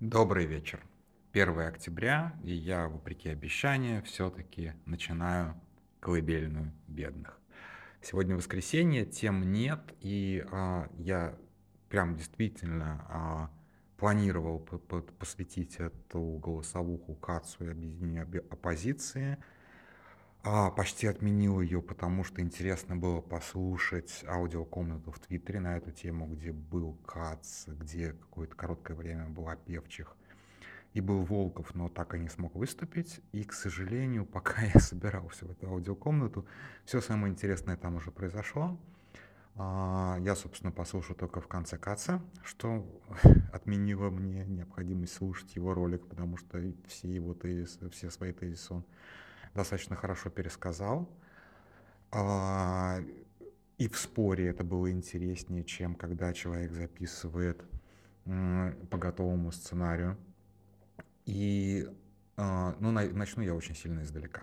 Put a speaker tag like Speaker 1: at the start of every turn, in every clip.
Speaker 1: Добрый вечер. 1 октября, и я, вопреки обещанию, все-таки начинаю колыбельную бедных. Сегодня воскресенье, тем нет, и а, я прям действительно а, планировал посвятить эту голосовуху КАЦу и объединению оппозиции. А, почти отменил ее, потому что интересно было послушать аудиокомнату в Твиттере на эту тему, где был Кац, где какое-то короткое время была Певчих и был Волков, но так и не смог выступить. И, к сожалению, пока я собирался в эту аудиокомнату, все самое интересное там уже произошло. А, я, собственно, послушал только в конце Каца, что отменило мне необходимость слушать его ролик, потому что все его тезисы, все свои тезисы он достаточно хорошо пересказал. А, и в споре это было интереснее, чем когда человек записывает по готовому сценарию. И а, ну, начну я очень сильно издалека.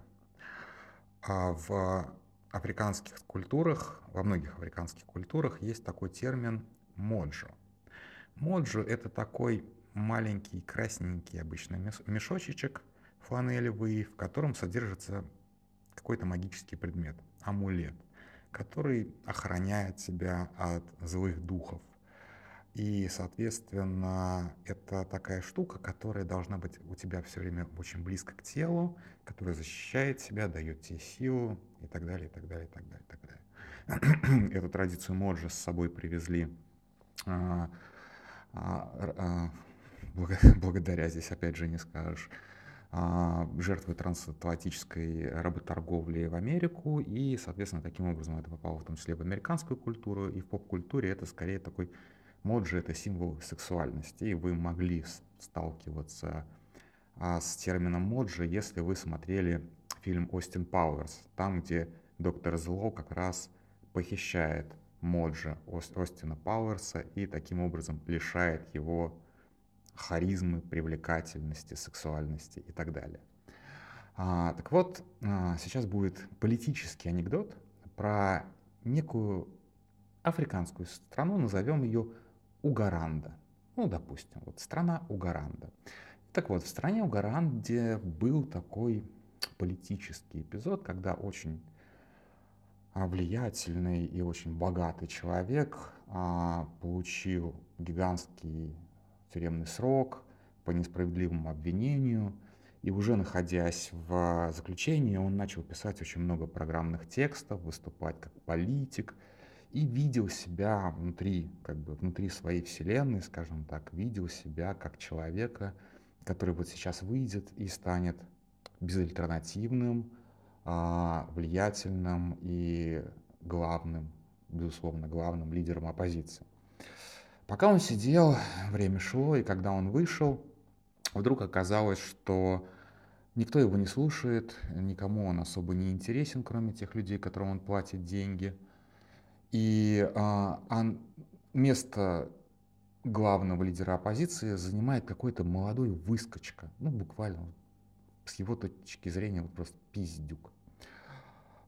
Speaker 1: А в африканских культурах, во многих африканских культурах есть такой термин моджо. Моджо – это такой маленький красненький обычный мешочечек – фланелевый, в котором содержится какой-то магический предмет, амулет, который охраняет тебя от злых духов. И, соответственно, это такая штука, которая должна быть у тебя все время очень близко к телу, которая защищает тебя, дает тебе силу и так далее, и так далее, и так далее, и так далее. Эту традицию Моджи с собой привезли а, а, а, благодаря, здесь опять же не скажешь, а, жертвы трансатлантической работорговли в Америку, и, соответственно, таким образом это попало в том числе в американскую культуру, и в поп-культуре это скорее такой моджи, это символ сексуальности, и вы могли сталкиваться а, с термином моджи, если вы смотрели фильм «Остин Пауэрс», там, где доктор Зло как раз похищает моджи Остина Пауэрса и таким образом лишает его харизмы, привлекательности, сексуальности и так далее. А, так вот, а, сейчас будет политический анекдот про некую африканскую страну, назовем ее Угаранда. Ну, допустим, вот страна Угаранда. Так вот, в стране Угаранде был такой политический эпизод, когда очень а, влиятельный и очень богатый человек а, получил гигантский тюремный срок по несправедливому обвинению. И уже находясь в заключении, он начал писать очень много программных текстов, выступать как политик и видел себя внутри, как бы внутри своей вселенной, скажем так, видел себя как человека, который вот сейчас выйдет и станет безальтернативным, а, влиятельным и главным, безусловно, главным лидером оппозиции. Пока он сидел, время шло, и когда он вышел, вдруг оказалось, что никто его не слушает, никому он особо не интересен, кроме тех людей, которым он платит деньги. И а, он, место главного лидера оппозиции занимает какой-то молодой выскочка, ну буквально с его точки зрения вот просто пиздюк.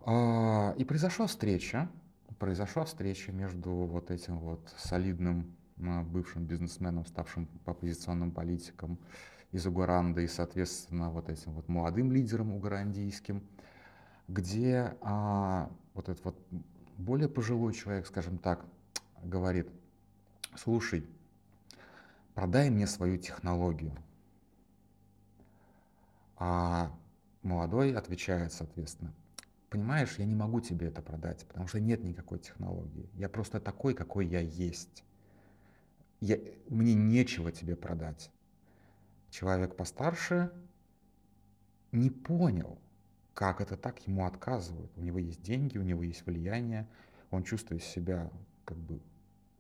Speaker 1: А, и произошла встреча, произошла встреча между вот этим вот солидным бывшим бизнесменом, ставшим оппозиционным политиком из Угаранды и, соответственно, вот этим вот молодым лидером угарандийским, где а, вот этот вот более пожилой человек, скажем так, говорит, слушай, продай мне свою технологию. А молодой отвечает, соответственно, понимаешь, я не могу тебе это продать, потому что нет никакой технологии. Я просто такой, какой я есть я, мне нечего тебе продать. Человек постарше не понял, как это так, ему отказывают. У него есть деньги, у него есть влияние, он чувствует себя как бы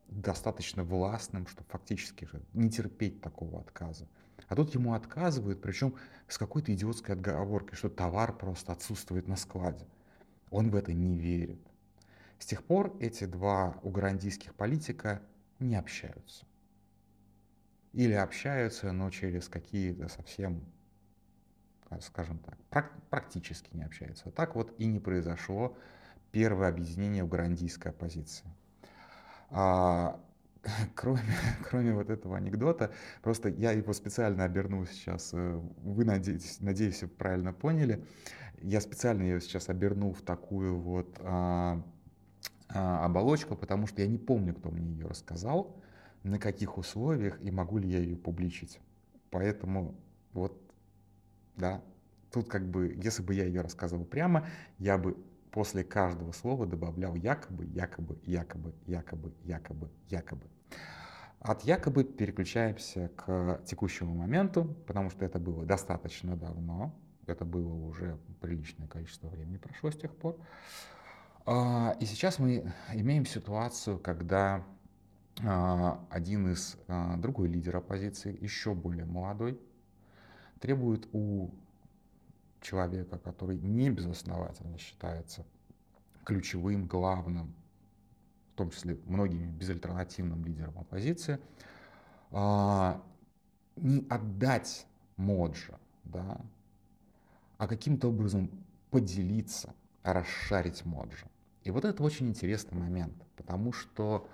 Speaker 1: достаточно властным, что фактически не терпеть такого отказа. А тут ему отказывают, причем с какой-то идиотской отговоркой, что товар просто отсутствует на складе. Он в это не верит. С тех пор эти два уграндийских политика не общаются. Или общаются, но через какие-то совсем, скажем так, практически не общаются. Так вот и не произошло первое объединение в грандийской оппозиции. А, кроме, кроме вот этого анекдота, просто я его специально обернул сейчас, э, вы, надеюсь, надеюсь, правильно поняли, я специально ее сейчас обернул в такую вот а, а, оболочку, потому что я не помню, кто мне ее рассказал, на каких условиях и могу ли я ее публичить. Поэтому вот, да, тут как бы, если бы я ее рассказывал прямо, я бы после каждого слова добавлял якобы, якобы, якобы, якобы, якобы, якобы. От якобы переключаемся к текущему моменту, потому что это было достаточно давно, это было уже приличное количество времени прошло с тех пор. А, и сейчас мы имеем ситуацию, когда один из, а, другой лидер оппозиции, еще более молодой, требует у человека, который не безосновательно считается ключевым, главным, в том числе многими безальтернативным лидером оппозиции, не отдать Моджа, да, а каким-то образом поделиться, расшарить Моджа. И вот это очень интересный момент, потому что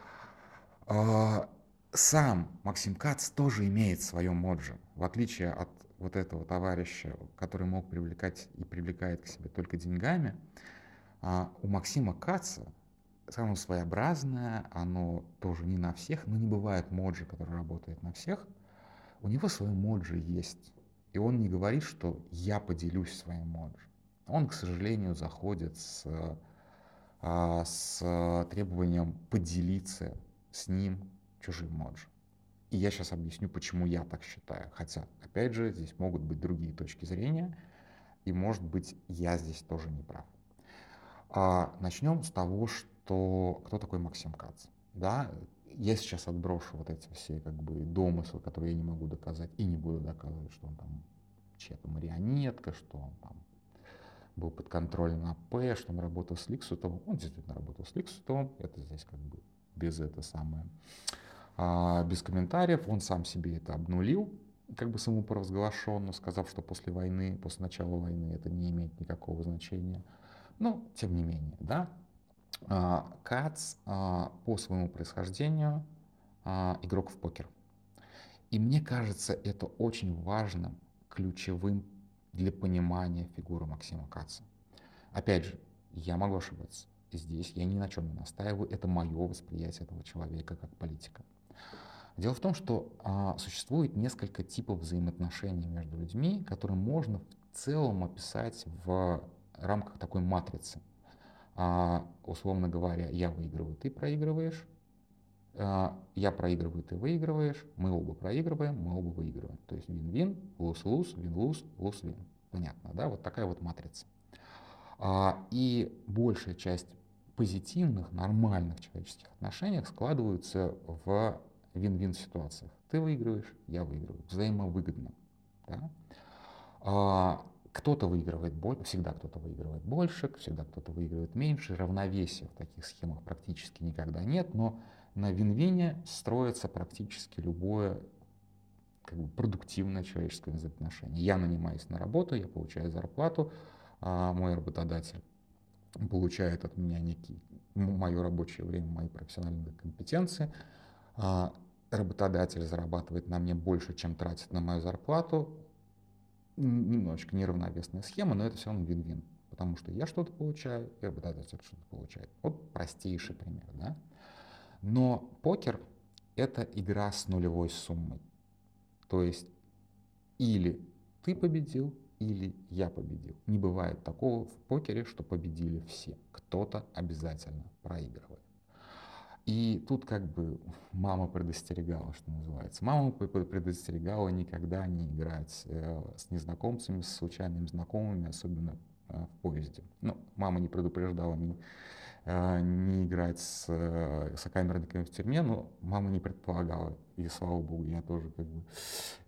Speaker 1: сам Максим Кац тоже имеет свое Моджа, в отличие от вот этого товарища, который мог привлекать и привлекает к себе только деньгами, э, у Максима Каца самое своеобразное, оно тоже не на всех, но не бывает Моджи, который работает на всех. У него свой Моджи есть. И он не говорит, что я поделюсь своим Моджи. Он, к сожалению, заходит с а, с требованием поделиться с ним чужим моджи. И я сейчас объясню, почему я так считаю. Хотя, опять же, здесь могут быть другие точки зрения, и, может быть, я здесь тоже не прав. А, начнем с того, что кто такой Максим Кац. Да, я сейчас отброшу вот эти все как бы домыслы, которые я не могу доказать и не буду доказывать, что он там чья-то марионетка, что он там был под контролем АП, что он работал с Ликсутовым. Он действительно работал с Ликсутовым, это здесь как бы без это самое, а, без комментариев. Он сам себе это обнулил, как бы самопровозглашенно, сказав, что после войны, после начала войны это не имеет никакого значения. Но, тем не менее, да, а, Кац а, по своему происхождению а, игрок в покер. И мне кажется, это очень важным, ключевым для понимания фигуры Максима Каца. Опять же, я могу ошибаться. Здесь я ни на чем не настаиваю. Это мое восприятие этого человека как политика. Дело в том, что а, существует несколько типов взаимоотношений между людьми, которые можно в целом описать в рамках такой матрицы. А, условно говоря, я выигрываю, ты проигрываешь, а, я проигрываю, ты выигрываешь, мы оба проигрываем, мы оба выигрываем. То есть вин-вин, луз-луз, вин-луз, луз-вин. Понятно, да? Вот такая вот матрица. А, и большая часть позитивных, нормальных человеческих отношениях складываются в вин-вин ситуациях. Ты выигрываешь, я выигрываю. Взаимовыгодно. Да? А, кто-то выигрывает больше, всегда кто-то выигрывает больше, всегда кто-то выигрывает меньше. Равновесия в таких схемах практически никогда нет, но на вин-вине строится практически любое как бы, продуктивное человеческое взаимоотношение. Я нанимаюсь на работу, я получаю зарплату, а мой работодатель получает от меня некий, мое рабочее время, мои профессиональные компетенции. А работодатель зарабатывает на мне больше, чем тратит на мою зарплату. Немножечко неравновесная схема, но это все равно вин-вин. Потому что я что-то получаю, и работодатель что-то получает. Вот простейший пример. Да? Но покер — это игра с нулевой суммой. То есть или ты победил, или я победил. Не бывает такого в покере, что победили все. Кто-то обязательно проигрывает. И тут как бы мама предостерегала, что называется. Мама предостерегала никогда не играть э, с незнакомцами, с случайными знакомыми, особенно э, в поезде. Ну, мама не предупреждала ни Э, не играть с сокамерниками в тюрьме, но мама не предполагала, и слава богу, я тоже как бы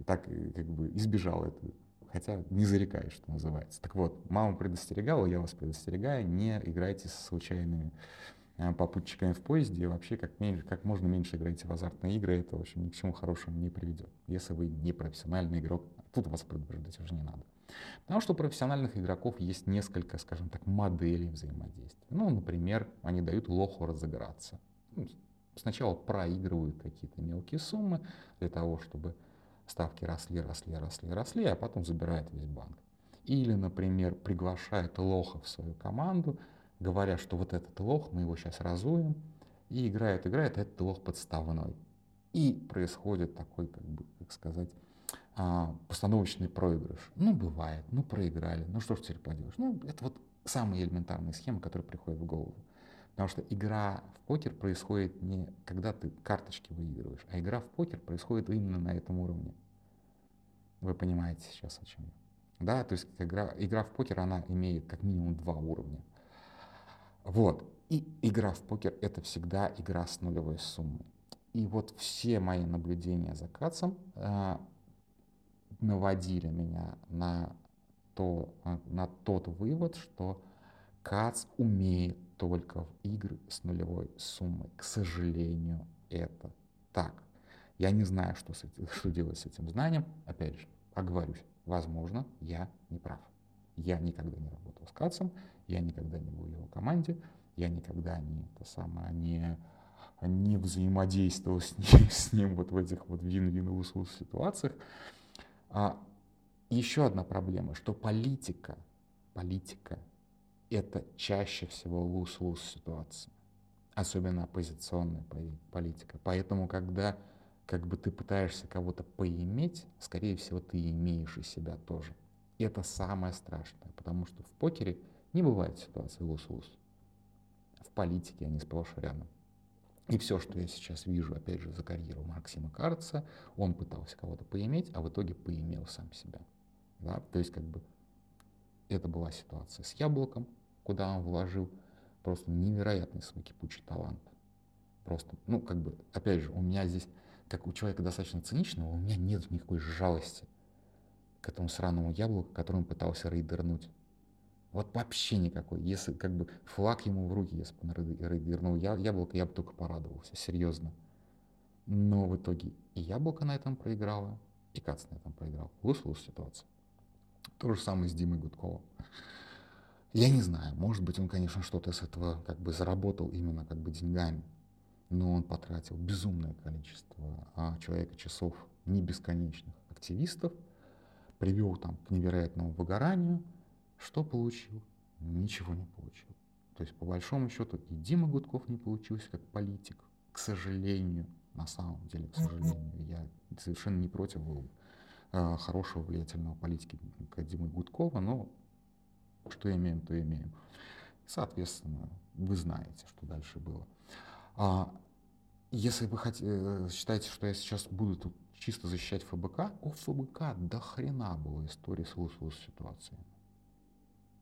Speaker 1: так как бы избежал этого, хотя не зарекаюсь, что называется. Так вот, мама предостерегала, я вас предостерегаю, не играйте с случайными э, попутчиками в поезде, и вообще как, меньше, как можно меньше играйте в азартные игры, это, в общем, ни к чему хорошему не приведет, если вы не профессиональный игрок, тут вас предупреждать уже не надо. Потому что у профессиональных игроков есть несколько, скажем так, моделей взаимодействия. Ну, например, они дают лоху разыграться. Ну, сначала проигрывают какие-то мелкие суммы для того, чтобы ставки росли, росли, росли, росли, а потом забирает весь банк. Или, например, приглашает лоха в свою команду, говоря, что вот этот лох, мы его сейчас разуем, и играет, играет, а этот лох подставной. И происходит такой, как бы, как сказать, а, постановочный проигрыш. Ну, бывает, ну, проиграли, ну, что ж теперь поделаешь. Ну, это вот самые элементарные схемы, которые приходят в голову. Потому что игра в покер происходит не когда ты карточки выигрываешь, а игра в покер происходит именно на этом уровне. Вы понимаете сейчас о чем я. Да, то есть игра, игра в покер, она имеет как минимум два уровня. Вот. И игра в покер — это всегда игра с нулевой суммой. И вот все мои наблюдения за Кацем э, наводили меня на, то, э, на тот вывод, что Кац умеет только в игры с нулевой суммой. К сожалению, это так. Я не знаю, что, с этим, что делать с этим знанием. Опять же, оговорюсь, возможно, я не прав. Я никогда не работал с Кацем, я никогда не был в его команде, я никогда не, это самое, не, не взаимодействовал с ним, с ним вот в этих вот вин-вин ситуациях. А еще одна проблема, что политика, политика это чаще всего луз-луз ситуация, особенно оппозиционная политика. Поэтому, когда как бы ты пытаешься кого-то поиметь, скорее всего, ты имеешь и себя тоже. И это самое страшное, потому что в покере не бывает ситуации луз-луз. В политике они сплошь рядом. И все, что я сейчас вижу, опять же, за карьеру Максима Карца, он пытался кого-то поиметь, а в итоге поимел сам себя. Да? То есть, как бы, это была ситуация с яблоком, куда он вложил просто невероятный свой кипучий талант. Просто, ну, как бы, опять же, у меня здесь, как у человека достаточно циничного, у меня нет никакой жалости к этому сраному яблоку, которым пытался рейдернуть. Вот вообще никакой. Если как бы флаг ему в руки, если бы он рейдернул яблоко, я бы только порадовался, серьезно. Но в итоге и яблоко на этом проиграло, и Кац на этом проиграл. Лус-лус ситуация. То же самое с Димой Гудковым. Я не знаю, может быть, он, конечно, что-то с этого как бы заработал именно как бы деньгами, но он потратил безумное количество а, человека часов не бесконечных активистов, привел там к невероятному выгоранию. Что получил? Ничего не получил. То есть, по большому счету, и Дима Гудков не получился как политик, к сожалению, на самом деле, к сожалению. Я совершенно не против был хорошего влиятельного политики Димы Гудкова, но что имеем, то имеем. Соответственно, вы знаете, что дальше было. А, если вы э, считаете, что я сейчас буду тут чисто защищать ФБК, у ФБК до хрена была история с лус-лус ситуацией.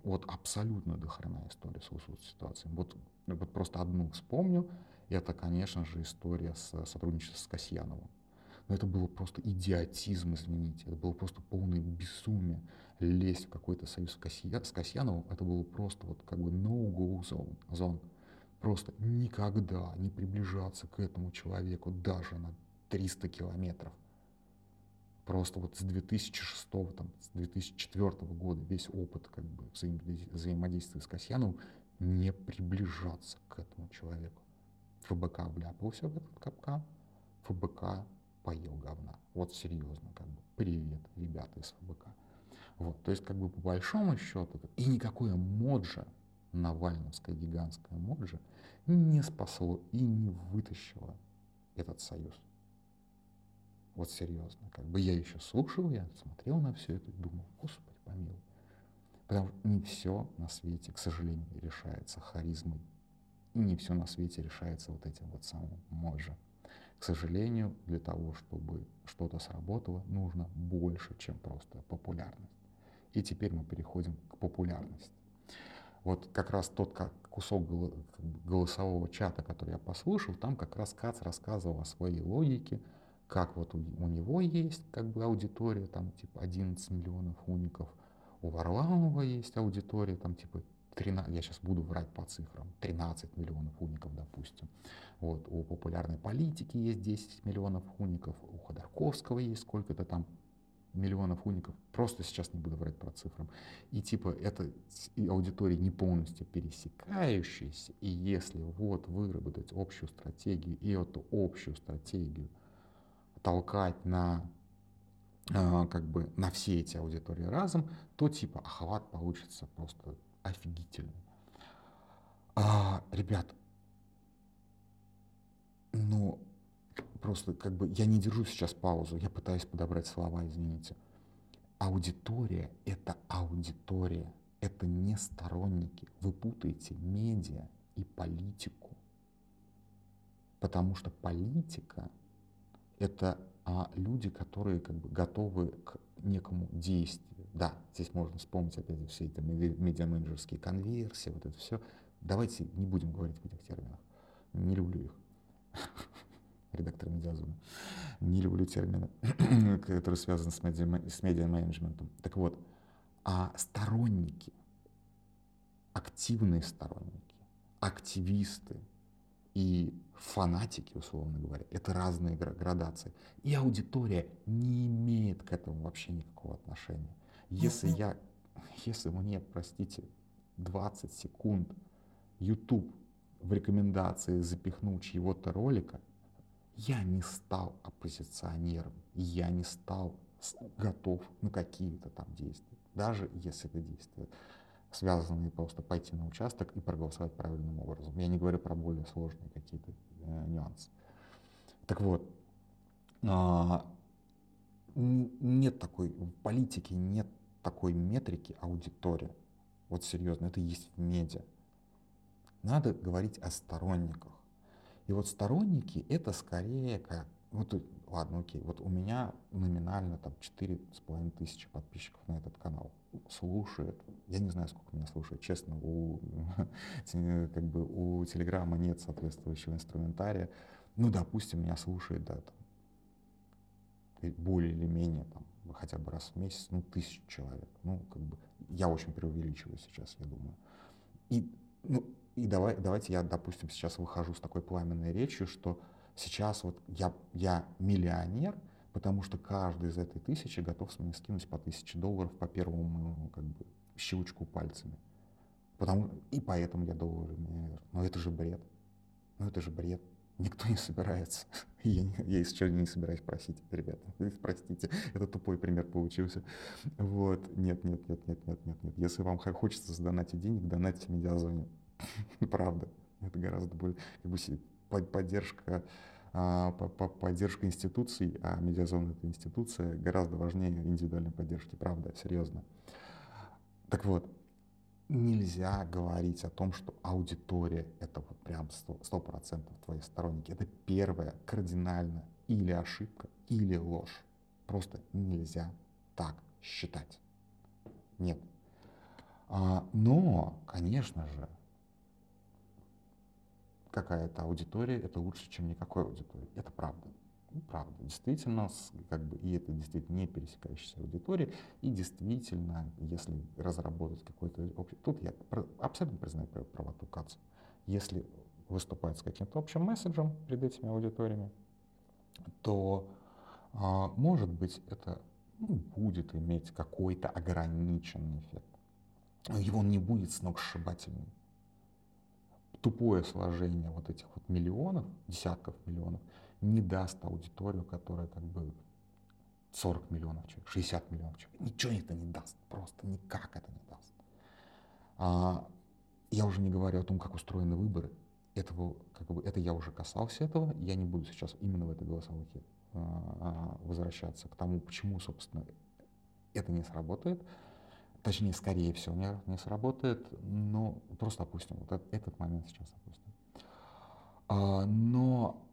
Speaker 1: Вот абсолютно до хрена история с лус-лус ситуацией. Вот, вот просто одну вспомню, это, конечно же, история с сотрудничеством с Касьяновым. Но это было просто идиотизм, извините. Это было просто полное безумие лезть в какой-то союз с Касьяновым. Это было просто вот как бы no-go zone. Просто никогда не приближаться к этому человеку даже на 300 километров. Просто вот с 2006, там, с 2004 года весь опыт как бы взаимодействия с Касьяновым не приближаться к этому человеку. ФБК вляпался в этот капкан, ФБК поел говна. Вот серьезно, как бы, привет, ребята из ФБК. Вот, то есть, как бы, по большому счету, и никакое моджа, навальновская гигантская моджа, не спасло и не вытащило этот союз. Вот серьезно, как бы я еще слушал, я смотрел на все это и думал, господи, помилуй. Потому что не все на свете, к сожалению, решается харизмой. И не все на свете решается вот этим вот самым можем. К сожалению, для того, чтобы что-то сработало, нужно больше, чем просто популярность. И теперь мы переходим к популярности. Вот как раз тот кусок голосового чата, который я послушал, там как раз Кац рассказывал о своей логике, как вот у, у него есть как бы аудитория, там типа 11 миллионов уников, у Варламова есть аудитория, там типа 13, я сейчас буду врать по цифрам, 13 миллионов уников, допустим. Вот, у популярной политики есть 10 миллионов уников, у Ходорковского есть сколько-то там миллионов уников, просто сейчас не буду врать про цифрам, и типа это аудитория не полностью пересекающаяся, и если вот выработать общую стратегию и эту общую стратегию толкать на а, как бы на все эти аудитории разом, то типа охват получится просто офигительный. А, ребят, ну, просто как бы я не держу сейчас паузу, я пытаюсь подобрать слова, извините. Аудитория — это аудитория, это не сторонники. Вы путаете медиа и политику. Потому что политика — это а, люди, которые как бы готовы к некому действию. Да, здесь можно вспомнить опять все эти медиа-менеджерские конверсии, вот это все. Давайте не будем говорить в этих терминах. Не люблю их. редактор медиазона. Не люблю термины, которые связаны с медиа-менеджментом. Так вот, а сторонники, активные сторонники, активисты и фанатики, условно говоря, это разные градации. И аудитория не имеет к этому вообще никакого отношения. Если я, если мне, простите, 20 секунд YouTube в рекомендации запихнуть чьего-то ролика, я не стал оппозиционером, я не стал готов на какие-то там действия, даже если это действие связанные просто пойти на участок и проголосовать правильным образом. Я не говорю про более сложные какие-то э, нюансы. Так вот, э, нет такой, в политике нет такой метрики аудитория. Вот серьезно, это есть в медиа. Надо говорить о сторонниках. И вот сторонники это скорее как, вот ладно, окей, вот у меня номинально там четыре с половиной тысячи подписчиков на этот канал слушает. Я не знаю, сколько меня слушает, честно, у, как бы у Телеграма нет соответствующего инструментария. Ну, допустим, меня слушает, да, там, более или менее, там, хотя бы раз в месяц, ну, тысячу человек. Ну, как бы, я очень преувеличиваю сейчас, я думаю. И, ну, и давай, давайте я, допустим, сейчас выхожу с такой пламенной речью, что сейчас вот я, я миллионер, потому что каждый из этой тысячи готов с меня скинуть по тысяче долларов по первому как бы, щелчку пальцами. Потому, и поэтому я доллары миллионер. Но это же бред. Ну это же бред. Никто не собирается. Я, я еще не собираюсь просить, ребята. Простите, это тупой пример получился. Вот. Нет, нет, нет, нет, нет, нет, нет. Если вам хочется задонатить денег, донатьте медиазоне. Правда. Это гораздо более как бы, поддержка а, поддержка институций, а медиазона это институция, гораздо важнее индивидуальной поддержки, правда, серьезно. Так вот, нельзя говорить о том, что аудитория это вот прям сто процентов твои сторонники. Это первое кардинально или ошибка, или ложь. Просто нельзя так считать. Нет. А, но, конечно же, какая-то аудитория, это лучше, чем никакой аудитории. Это правда. Ну, правда. Действительно, как бы, и это действительно не пересекающаяся аудитория. И действительно, если разработать какой-то общий... Тут я абсолютно признаю правоту Каца. Если выступать с каким-то общим месседжем перед этими аудиториями, то, а, может быть, это ну, будет иметь какой-то ограниченный эффект. Его не будет сногсшибательным тупое сложение вот этих вот миллионов, десятков миллионов, не даст аудиторию, которая как бы 40 миллионов человек, 60 миллионов человек. Ничего это не даст, просто никак это не даст. А, я уже не говорю о том, как устроены выборы. Этого, как бы, это я уже касался этого, я не буду сейчас именно в этой голосовухе а, а возвращаться к тому, почему, собственно, это не сработает точнее, скорее всего, не, не сработает, но просто опустим, вот этот момент сейчас опустим. А, но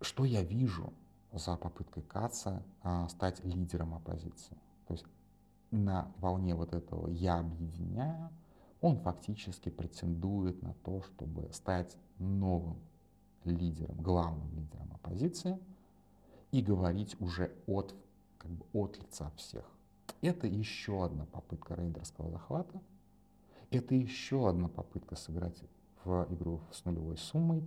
Speaker 1: что я вижу за попыткой Каца а, стать лидером оппозиции? То есть на волне вот этого «я объединяю», он фактически претендует на то, чтобы стать новым лидером, главным лидером оппозиции и говорить уже от, как бы от лица всех. Это еще одна попытка рейдерского захвата. Это еще одна попытка сыграть в игру с нулевой суммой.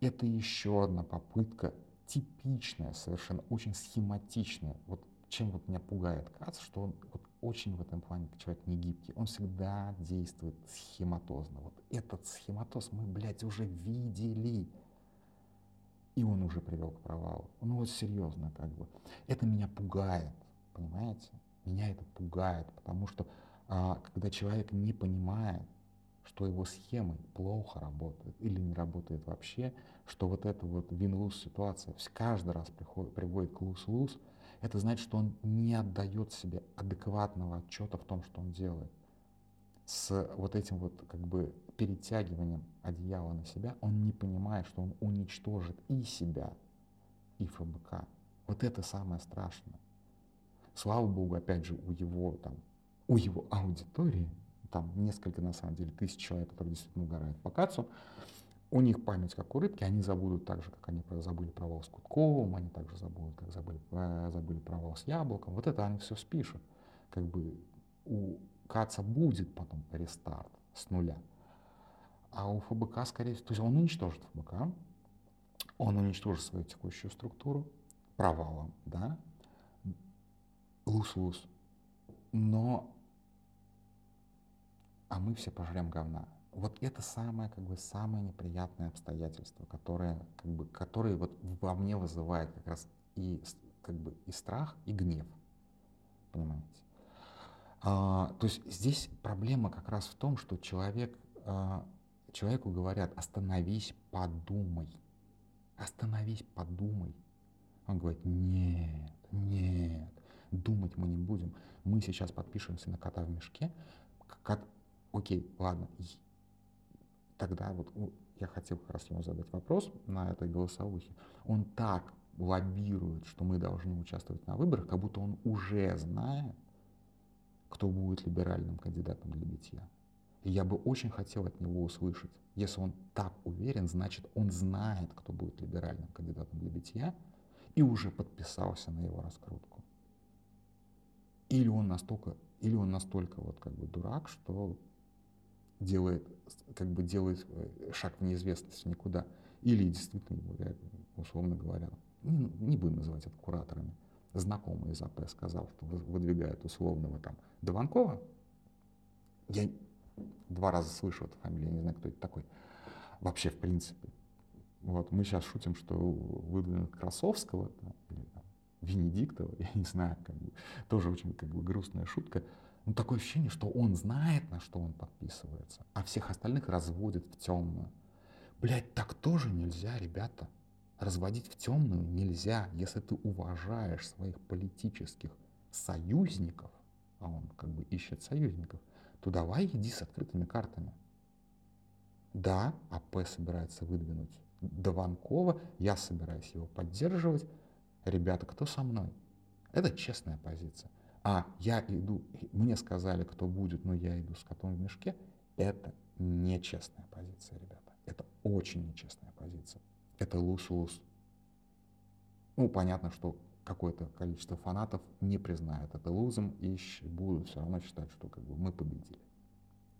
Speaker 1: Это еще одна попытка типичная, совершенно очень схематичная. Вот чем вот меня пугает Кац, что он вот очень в этом плане человек не гибкий. Он всегда действует схематозно. Вот этот схематоз мы, блядь, уже видели. И он уже привел к провалу. Ну вот серьезно, как бы. Это меня пугает, понимаете? Меня это пугает, потому что а, когда человек не понимает, что его схемы плохо работают или не работают вообще, что вот эта вот вин-луз ситуация каждый раз приходит, приводит к луз-луз, это значит, что он не отдает себе адекватного отчета в том, что он делает. С вот этим вот как бы перетягиванием одеяла на себя, он не понимает, что он уничтожит и себя, и ФБК. Вот это самое страшное. Слава богу, опять же, у его там, у его аудитории, там несколько, на самом деле, тысяч человек, которые действительно угорают по Кацу, у них память как у рыбки, они забудут так же, как они забыли провал с Кутковым, они также забудут, как забыли, э, забыли провал с Яблоком. Вот это они все спишут. Как бы у Каца будет потом рестарт с нуля. А у ФБК, скорее всего, то есть он уничтожит ФБК, он уничтожит свою текущую структуру провалом, да, лус-лус. Но, а мы все пожрем говна вот это самое, как бы, самое неприятное обстоятельство, которое, как бы, которое вот во мне вызывает как раз и, как бы, и страх, и гнев. Понимаете? А, то есть здесь проблема как раз в том, что человек, а, человеку говорят, остановись, подумай. Остановись, подумай. Он говорит, нет, нет, думать мы не будем. Мы сейчас подпишемся на кота в мешке. Как, окей, ладно, тогда вот я хотел как раз ему задать вопрос на этой голосовухе. Он так лоббирует, что мы должны участвовать на выборах, как будто он уже знает, кто будет либеральным кандидатом для битья. И я бы очень хотел от него услышать, если он так уверен, значит он знает, кто будет либеральным кандидатом для битья, и уже подписался на его раскрутку. Или он настолько, или он настолько вот как бы дурак, что делает, как бы делает э, шаг в неизвестность никуда. Или действительно условно говоря, не, не будем называть это кураторами, знакомый из АП сказал, что выдвигает условного там Дованкова. Я два раза слышал эту фамилию, я не знаю, кто это такой. Вообще, в принципе. Вот, мы сейчас шутим, что выдвинут Красовского там, или там, Венедиктова, я не знаю, как бы, тоже очень как бы грустная шутка. Ну, такое ощущение, что он знает, на что он подписывается, а всех остальных разводит в темную. Блять, так тоже нельзя, ребята. Разводить в темную нельзя, если ты уважаешь своих политических союзников, а он как бы ищет союзников, то давай иди с открытыми картами. Да, АП собирается выдвинуть Дованкова, я собираюсь его поддерживать. Ребята, кто со мной? Это честная позиция а я иду, мне сказали, кто будет, но я иду с котом в мешке, это нечестная позиция, ребята. Это очень нечестная позиция. Это лус-лус. Ну, понятно, что какое-то количество фанатов не признают это лузом и будут все равно считать, что как бы мы победили.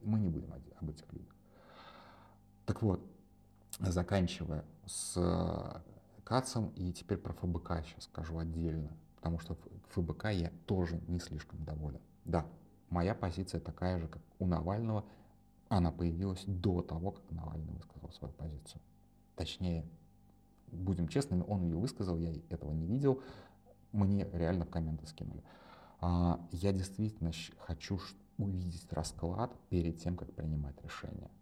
Speaker 1: Мы не будем об этих людях. Так вот, заканчивая с Кацем, и теперь про ФБК сейчас скажу отдельно потому что ФБК я тоже не слишком доволен. Да, моя позиция такая же, как у Навального. Она появилась до того, как Навальный высказал свою позицию. Точнее, будем честными, он ее высказал, я этого не видел. Мне реально в комменты скинули. А, я действительно хочу увидеть расклад перед тем, как принимать решение.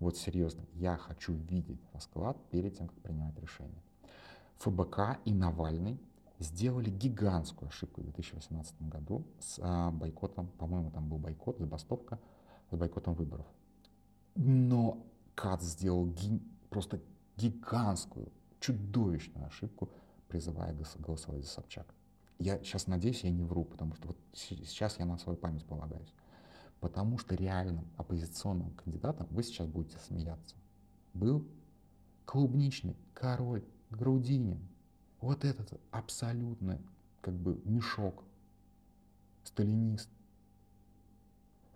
Speaker 1: Вот серьезно, я хочу видеть расклад перед тем, как принимать решение. ФБК и Навальный сделали гигантскую ошибку в 2018 году с а, бойкотом, по-моему, там был бойкот, забастовка с бойкотом выборов. Но КАЦ сделал ги, просто гигантскую, чудовищную ошибку, призывая голосовать за Собчак. Я сейчас надеюсь, я не вру, потому что вот сейчас я на свою память полагаюсь. Потому что реальным оппозиционным кандидатом, вы сейчас будете смеяться, был клубничный король Грудинин. Вот этот абсолютно как бы мешок, сталинист.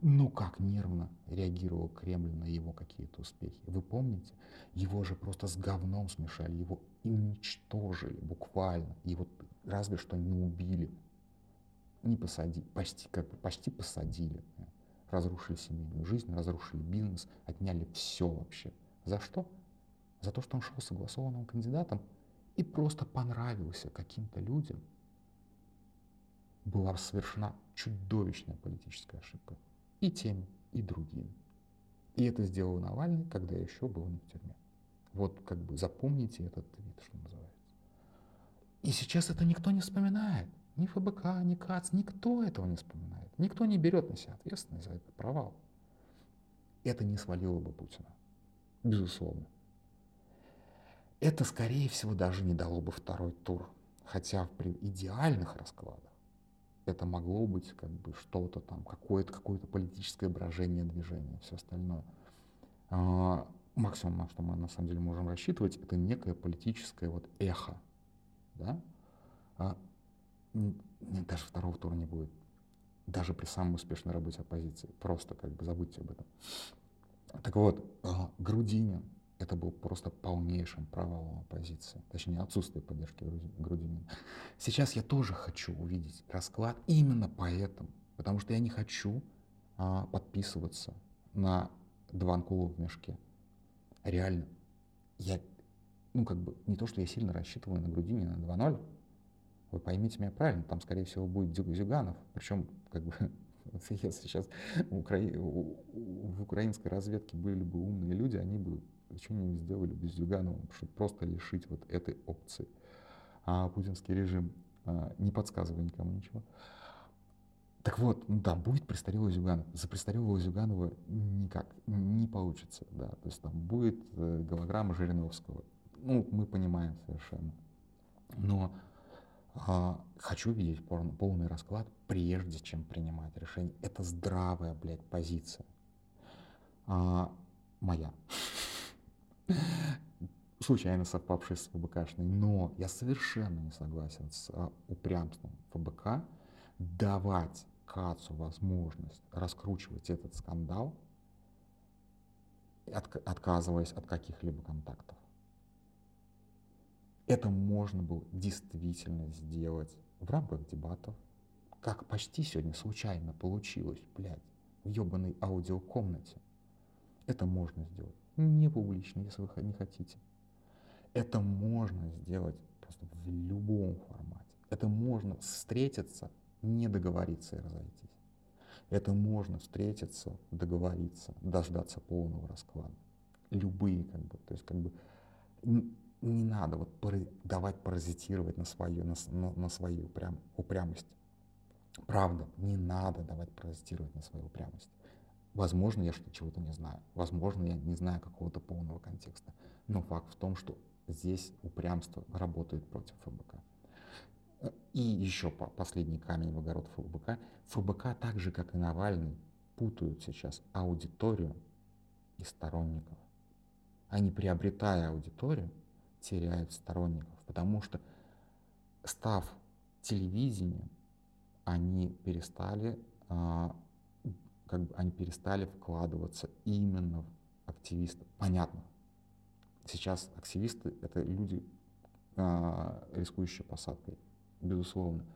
Speaker 1: Ну как нервно реагировал Кремль на его какие-то успехи. Вы помните? Его же просто с говном смешали, его уничтожили буквально. Его разве что не убили.
Speaker 2: не посадили, почти, как бы, почти посадили. Разрушили семейную жизнь, разрушили бизнес, отняли все вообще. За что? За то, что он шел согласованным кандидатом и просто понравился каким-то людям. Была совершена чудовищная политическая ошибка. И тем, и другим. И это сделал Навальный, когда еще был не в тюрьме. Вот как бы запомните этот твит, что называется. И сейчас это никто не вспоминает. Ни ФБК, ни КАЦ, никто этого не вспоминает. Никто не берет на себя ответственность за этот провал. Это не свалило бы Путина. Безусловно. Это, скорее всего, даже не дало бы второй тур. Хотя при идеальных раскладах это могло быть как бы что-то там, какое-то какое политическое брожение движения, все остальное. А, максимум, на что мы на самом деле можем рассчитывать, это некое политическое вот эхо. Да? А, даже второго тура не будет. Даже при самой успешной работе оппозиции. Просто как бы забудьте об этом. Так вот, а, Грудинин, это был просто полнейшим провалом оппозиции, точнее отсутствие поддержки Грудинина. Сейчас я тоже хочу увидеть расклад именно поэтому, потому что я не хочу а, подписываться на два в мешке. Реально, я, ну как бы, не то, что я сильно рассчитываю на Грудинина на 2-0, вы поймите меня правильно, там, скорее всего, будет Зюганов, причем, как бы, если сейчас в, Укра... в украинской разведке были бы умные люди, они бы что-нибудь сделали бы с Зюгановым, чтобы просто лишить вот этой опции. А путинский режим а, не подсказывая никому ничего. Так вот, ну да, будет престарелый Зюганов. За престарелого Зюганова никак не получится, да. То есть там будет э, голограмма Жириновского. Ну, мы понимаем совершенно. Но а, хочу видеть полный, полный расклад, прежде чем принимать решение. Это здравая, блядь, позиция. А, моя. Случайно совпавшая с ФБКшной. Но я совершенно не согласен с а, упрямством ФБК давать Кацу возможность раскручивать этот скандал, от, отказываясь от каких-либо контактов. Это можно было действительно сделать в рамках дебатов, как почти сегодня случайно получилось, блядь, в ебаной аудиокомнате. Это можно сделать. Не публично, если вы не хотите. Это можно сделать просто в любом формате. Это можно встретиться не договориться и разойтись. Это можно встретиться, договориться, дождаться полного расклада. Любые, как бы, то есть, как бы, не надо вот давать паразитировать на свою, на, на, на свою упрям, упрямость. Правда, не надо давать паразитировать на свою упрямость. Возможно, я чего-то не знаю. Возможно, я не знаю какого-то полного контекста. Но факт в том, что здесь упрямство работает против ФБК. И еще последний камень в огород ФБК. ФБК, так же как и Навальный, путают сейчас аудиторию и сторонников. Они, приобретая аудиторию, теряют сторонников, потому что, став телевидением, они перестали, а, как бы они перестали вкладываться именно в активистов. Понятно. Сейчас активисты — это люди, а, рискующие посадкой безусловно.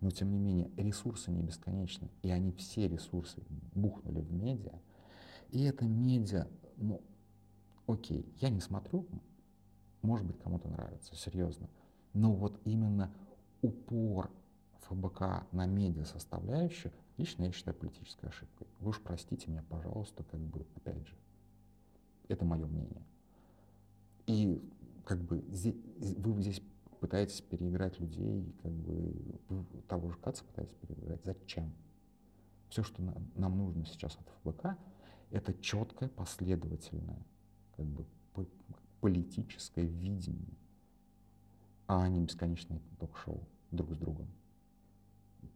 Speaker 2: Но тем не менее ресурсы не бесконечны, и они все ресурсы бухнули в медиа. И это медиа, ну, окей, я не смотрю, может быть, кому-то нравится, серьезно. Но вот именно упор ФБК на медиа составляющую, лично я считаю политической ошибкой. Вы уж простите меня, пожалуйста, как бы, опять же, это мое мнение. И как бы вы здесь пытаетесь переиграть людей, как бы того же Каца пытаетесь переиграть. Зачем? Все, что нам, нам нужно сейчас от ФБК, это четкое, последовательное, как бы политическое видение, а не бесконечное ток-шоу друг с другом.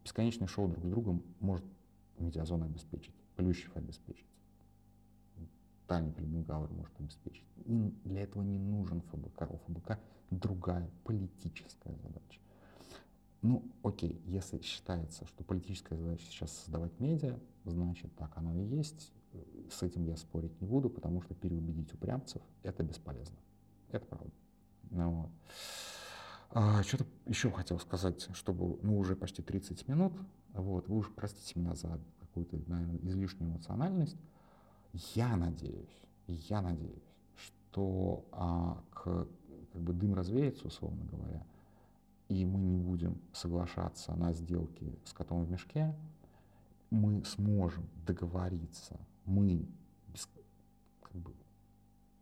Speaker 2: Бесконечное шоу друг с другом может медиазона обеспечить, Плющев обеспечить, Таня Фельденгауэр может обеспечить. И для этого не нужен ФБК. У ФБК другая политическая задача. Ну, окей, если считается, что политическая задача сейчас создавать медиа, значит, так оно и есть. С этим я спорить не буду, потому что переубедить упрямцев — это бесполезно. Это правда. Ну, вот. А, что-то еще хотел сказать, чтобы, ну, уже почти 30 минут, Вот, вы уж простите меня за какую-то, наверное, излишнюю эмоциональность. Я надеюсь, я надеюсь, что а, к, как бы дым развеется, условно говоря, и мы не будем соглашаться на сделки с котом в мешке, мы сможем договориться, мы, без, как бы,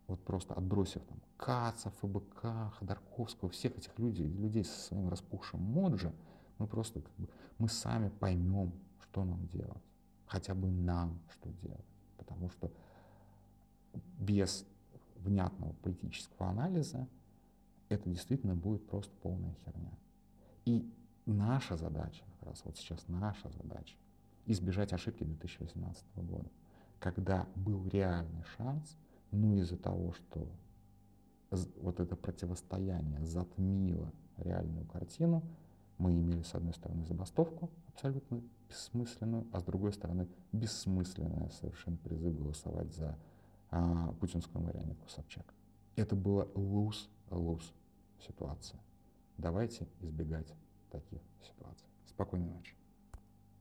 Speaker 2: вот просто отбросив там Каца, ФБК, Ходорковского, всех этих людей, людей со своим распухшим моджи, мы просто как бы, мы сами поймем, что нам делать. Хотя бы нам что делать. Потому что без внятного политического анализа это действительно будет просто полная херня. И наша задача, как раз вот сейчас наша задача, избежать ошибки 2018 года, когда был реальный шанс, ну из-за того, что вот это противостояние затмило реальную картину, мы имели, с одной стороны, забастовку абсолютно бессмысленную, а с другой стороны, бессмысленное совершенно призыв голосовать за а, путинскую марионетку Собчак. Это была луз-луз ситуация. Давайте избегать таких ситуаций. Спокойной ночи.